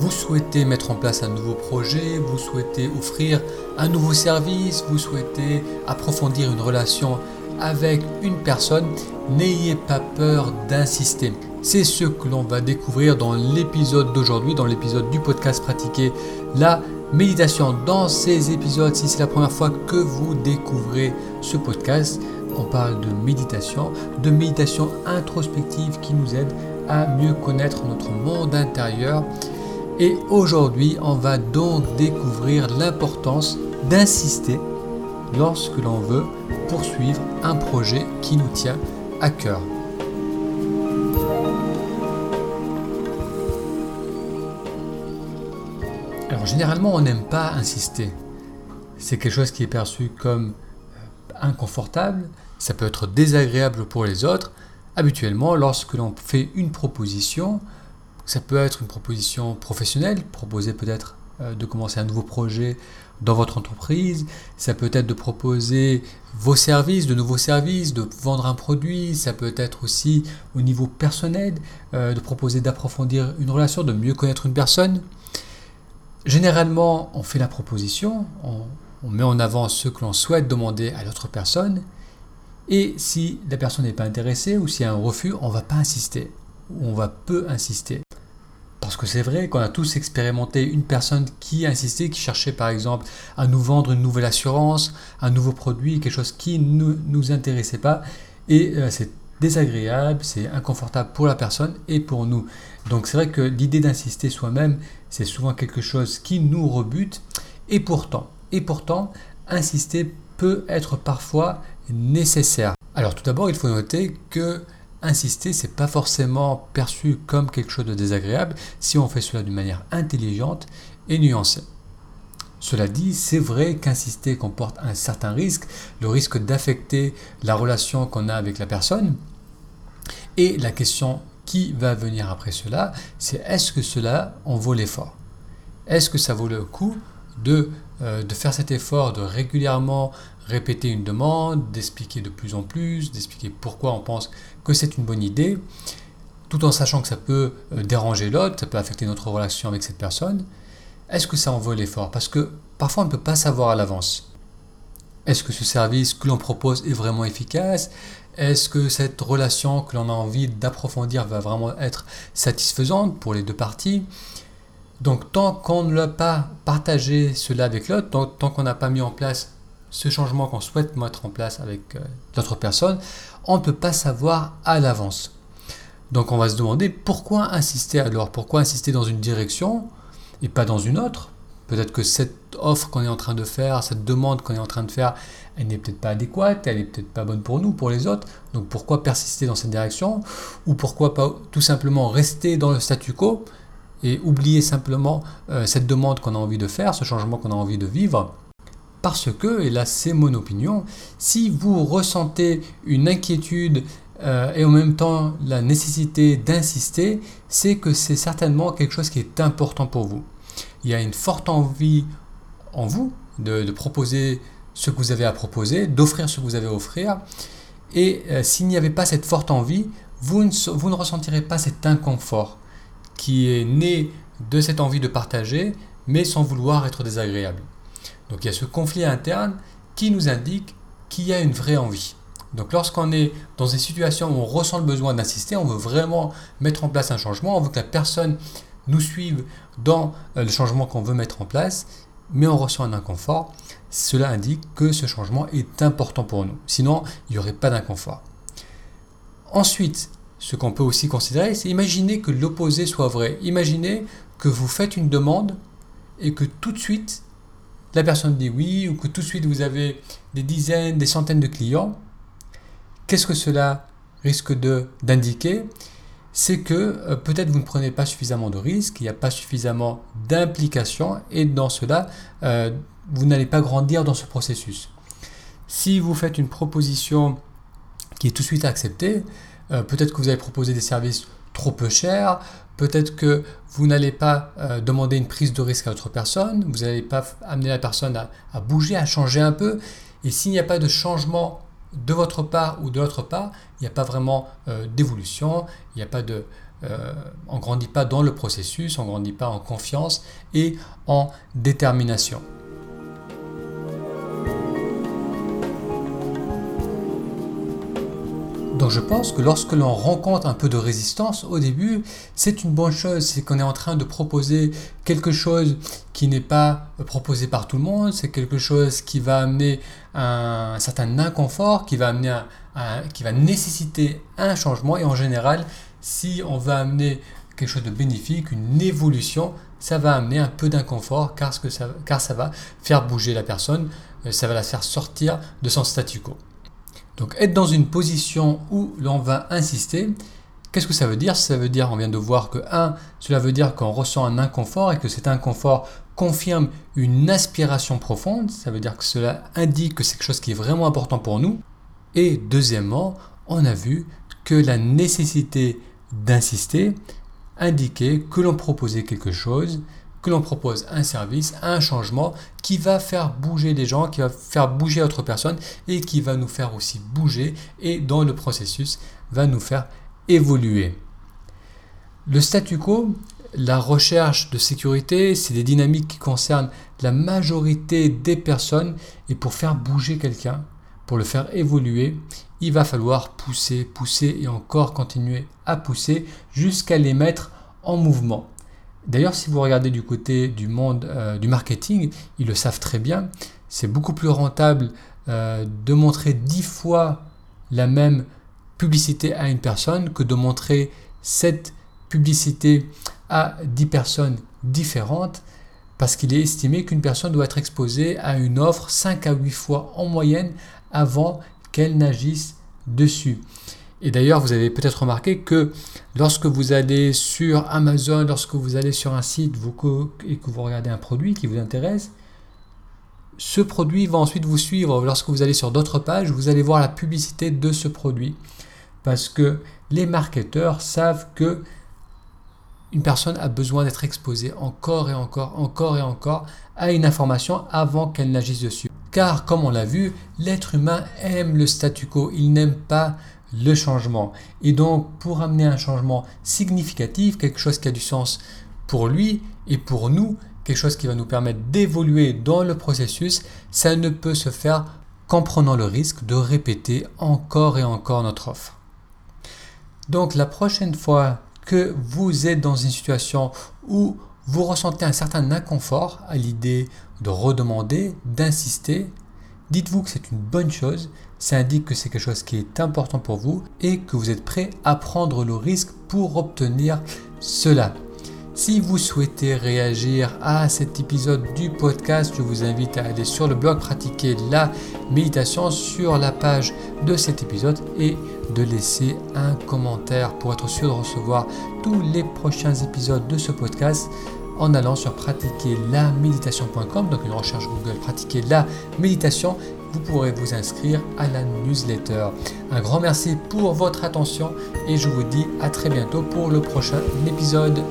Vous souhaitez mettre en place un nouveau projet, vous souhaitez offrir un nouveau service, vous souhaitez approfondir une relation avec une personne, n'ayez pas peur d'insister. C'est ce que l'on va découvrir dans l'épisode d'aujourd'hui, dans l'épisode du podcast Pratiquer la méditation. Dans ces épisodes, si c'est la première fois que vous découvrez ce podcast, on parle de méditation, de méditation introspective qui nous aide à mieux connaître notre monde intérieur et aujourd'hui, on va donc découvrir l'importance d'insister lorsque l'on veut poursuivre un projet qui nous tient à cœur. Alors généralement, on n'aime pas insister. C'est quelque chose qui est perçu comme euh, inconfortable, ça peut être désagréable pour les autres. Habituellement, lorsque l'on fait une proposition, ça peut être une proposition professionnelle, proposer peut-être euh, de commencer un nouveau projet dans votre entreprise. Ça peut être de proposer vos services, de nouveaux services, de vendre un produit. Ça peut être aussi au niveau personnel, euh, de proposer d'approfondir une relation, de mieux connaître une personne. Généralement, on fait la proposition, on, on met en avant ce que l'on souhaite demander à l'autre personne. Et si la personne n'est pas intéressée ou s'il y a un refus, on ne va pas insister. On va peu insister. Parce que c'est vrai qu'on a tous expérimenté une personne qui insistait, qui cherchait par exemple à nous vendre une nouvelle assurance, un nouveau produit, quelque chose qui ne nous intéressait pas. Et euh, c'est désagréable, c'est inconfortable pour la personne et pour nous. Donc c'est vrai que l'idée d'insister soi-même, c'est souvent quelque chose qui nous rebute. Et pourtant, et pourtant, insister peut être parfois nécessaire. Alors tout d'abord, il faut noter que insister, c'est pas forcément perçu comme quelque chose de désagréable si on fait cela d'une manière intelligente et nuancée. Cela dit, c'est vrai qu'insister comporte un certain risque, le risque d'affecter la relation qu'on a avec la personne. Et la question qui va venir après cela, c'est est-ce que cela en vaut l'effort? Est-ce que ça vaut le coup de, euh, de faire cet effort, de régulièrement répéter une demande, d'expliquer de plus en plus, d'expliquer pourquoi on pense que c'est une bonne idée, tout en sachant que ça peut euh, déranger l'autre, ça peut affecter notre relation avec cette personne. Est-ce que ça en vaut l'effort? Parce que parfois on ne peut pas savoir à l'avance. Est-ce que ce service que l'on propose est vraiment efficace? Est-ce que cette relation que l'on a envie d'approfondir va vraiment être satisfaisante pour les deux parties? Donc tant qu'on ne l'a pas partagé cela avec l'autre, tant qu'on n'a pas mis en place ce changement qu'on souhaite mettre en place avec euh, d'autres personnes, on ne peut pas savoir à l'avance. Donc on va se demander pourquoi insister alors Pourquoi insister dans une direction et pas dans une autre? Peut-être que cette offre qu'on est en train de faire, cette demande qu'on est en train de faire, elle n'est peut-être pas adéquate, elle n'est peut-être pas bonne pour nous, pour les autres. Donc pourquoi persister dans cette direction? Ou pourquoi pas tout simplement rester dans le statu quo et oublier simplement euh, cette demande qu'on a envie de faire, ce changement qu'on a envie de vivre? Parce que, et là c'est mon opinion, si vous ressentez une inquiétude euh, et en même temps la nécessité d'insister, c'est que c'est certainement quelque chose qui est important pour vous. Il y a une forte envie en vous de, proposer ce que vous avez à proposer, d'offrir ce que vous avez à offrir. Et euh, s'il n'y avait pas cette forte envie, vous ne, vous ne ressentirez pas cet inconfort qui est né de cette envie de partager, mais sans vouloir être désagréable. Donc il y a ce conflit interne qui nous indique qu'il y a une vraie envie. Donc lorsqu'on est dans une situation où on ressent le besoin d'insister, on veut vraiment mettre en place un changement, on veut que la personne nous suive dans euh, le changement qu'on veut mettre en place, mais on ressent un inconfort, cela indique que ce changement est important pour nous. Sinon, il n'y aurait pas d'inconfort. Ensuite, ce qu'on peut aussi considérer, c'est imaginer que l'opposé soit vrai. Imaginez que vous faites une demande et que tout de suite, la personne dit oui ou que tout de suite vous avez des dizaines, des centaines de clients, qu'est-ce que cela risque d'indiquer? C'est que euh, peut-être vous ne prenez pas suffisamment de risques, il n'y a pas suffisamment d'implication et dans cela, euh, vous n'allez pas grandir dans ce processus. Si vous faites une proposition qui est tout de suite acceptée, euh, peut-être que vous avez proposé des services trop peu cher, peut-être que vous n'allez pas euh, demander une prise de risque à l'autre personne, vous n'allez pas amener la personne à, bouger, à changer un peu, et s'il n'y a pas de changement de votre part ou de l'autre part, il n'y a pas vraiment euh, d'évolution, il n'y a pas de, euh, on grandit pas dans le processus, on grandit pas en confiance et en détermination. Donc je pense que lorsque l'on rencontre un peu de résistance au début, c'est une bonne chose, c'est qu'on est en train de proposer quelque chose qui n'est pas proposé par tout le monde, c'est quelque chose qui va amener un, certain inconfort, qui va, amener qui va nécessiter un changement. Et en général, si on va amener quelque chose de bénéfique, une évolution, ça va amener un peu d'inconfort car, car ça va faire bouger la personne, euh, ça va la faire sortir de son statu quo. Donc être dans une position où l'on va insister, qu'est-ce que ça veut dire? Ça veut dire, on vient de voir que 1, cela veut dire qu'on ressent un inconfort et que cet inconfort confirme une aspiration profonde, ça veut dire que cela indique que c'est quelque chose qui est vraiment important pour nous. Et deuxièmement, on a vu que la nécessité d'insister indiquait que l'on proposait quelque chose que l'on propose un service, un changement qui va faire bouger les gens, qui va faire bouger autre personne et qui va nous faire aussi bouger et dans le processus va nous faire évoluer. Le statu quo, la recherche de sécurité, c'est des dynamiques qui concernent la majorité des personnes et pour faire bouger quelqu'un, pour le faire évoluer, il va falloir pousser, pousser et encore continuer à pousser jusqu'à les mettre en mouvement. D'ailleurs, si vous regardez du côté du monde euh, du marketing, ils le savent très bien. C'est beaucoup plus rentable euh, de montrer 10 fois la même publicité à une personne que de montrer cette publicité à 10 personnes différentes parce qu'il est estimé qu'une personne doit être exposée à une offre 5 à 8 fois en moyenne avant qu'elle n'agisse dessus. Et d'ailleurs, vous avez peut-être remarqué que lorsque vous allez sur Amazon, lorsque vous allez sur un site et que vous regardez un produit qui vous intéresse, ce produit va ensuite vous suivre. Lorsque vous allez sur d'autres pages, vous allez voir la publicité de ce produit. Parce que les marketeurs savent que une personne a besoin d'être exposée encore et encore, encore et encore à une information avant qu'elle n'agisse dessus. Car, comme on l'a vu, l'être humain aime le statu quo. Il n'aime pas le changement. Et donc, pour amener un changement significatif, quelque chose qui a du sens pour lui et pour nous, quelque chose qui va nous permettre d'évoluer dans le processus, ça ne peut se faire qu'en prenant le risque de répéter encore et encore notre offre. Donc, la prochaine fois que vous êtes dans une situation où vous ressentez un certain inconfort à l'idée de redemander, d'insister, dites-vous que c'est une bonne chose, ça indique que c'est quelque chose qui est important pour vous et que vous êtes prêt à prendre le risque pour obtenir cela. Si vous souhaitez réagir à cet épisode du podcast, je vous invite à aller sur le blog pratiquer la méditation sur la page de cet épisode et de laisser un commentaire pour être sûr de recevoir tous les prochains épisodes de ce podcast en allant sur pratiquerlaméditation.com, donc une recherche Google pratiquer la méditation vous pourrez vous inscrire à la newsletter. Un grand merci pour votre attention et je vous dis à très bientôt pour le prochain épisode.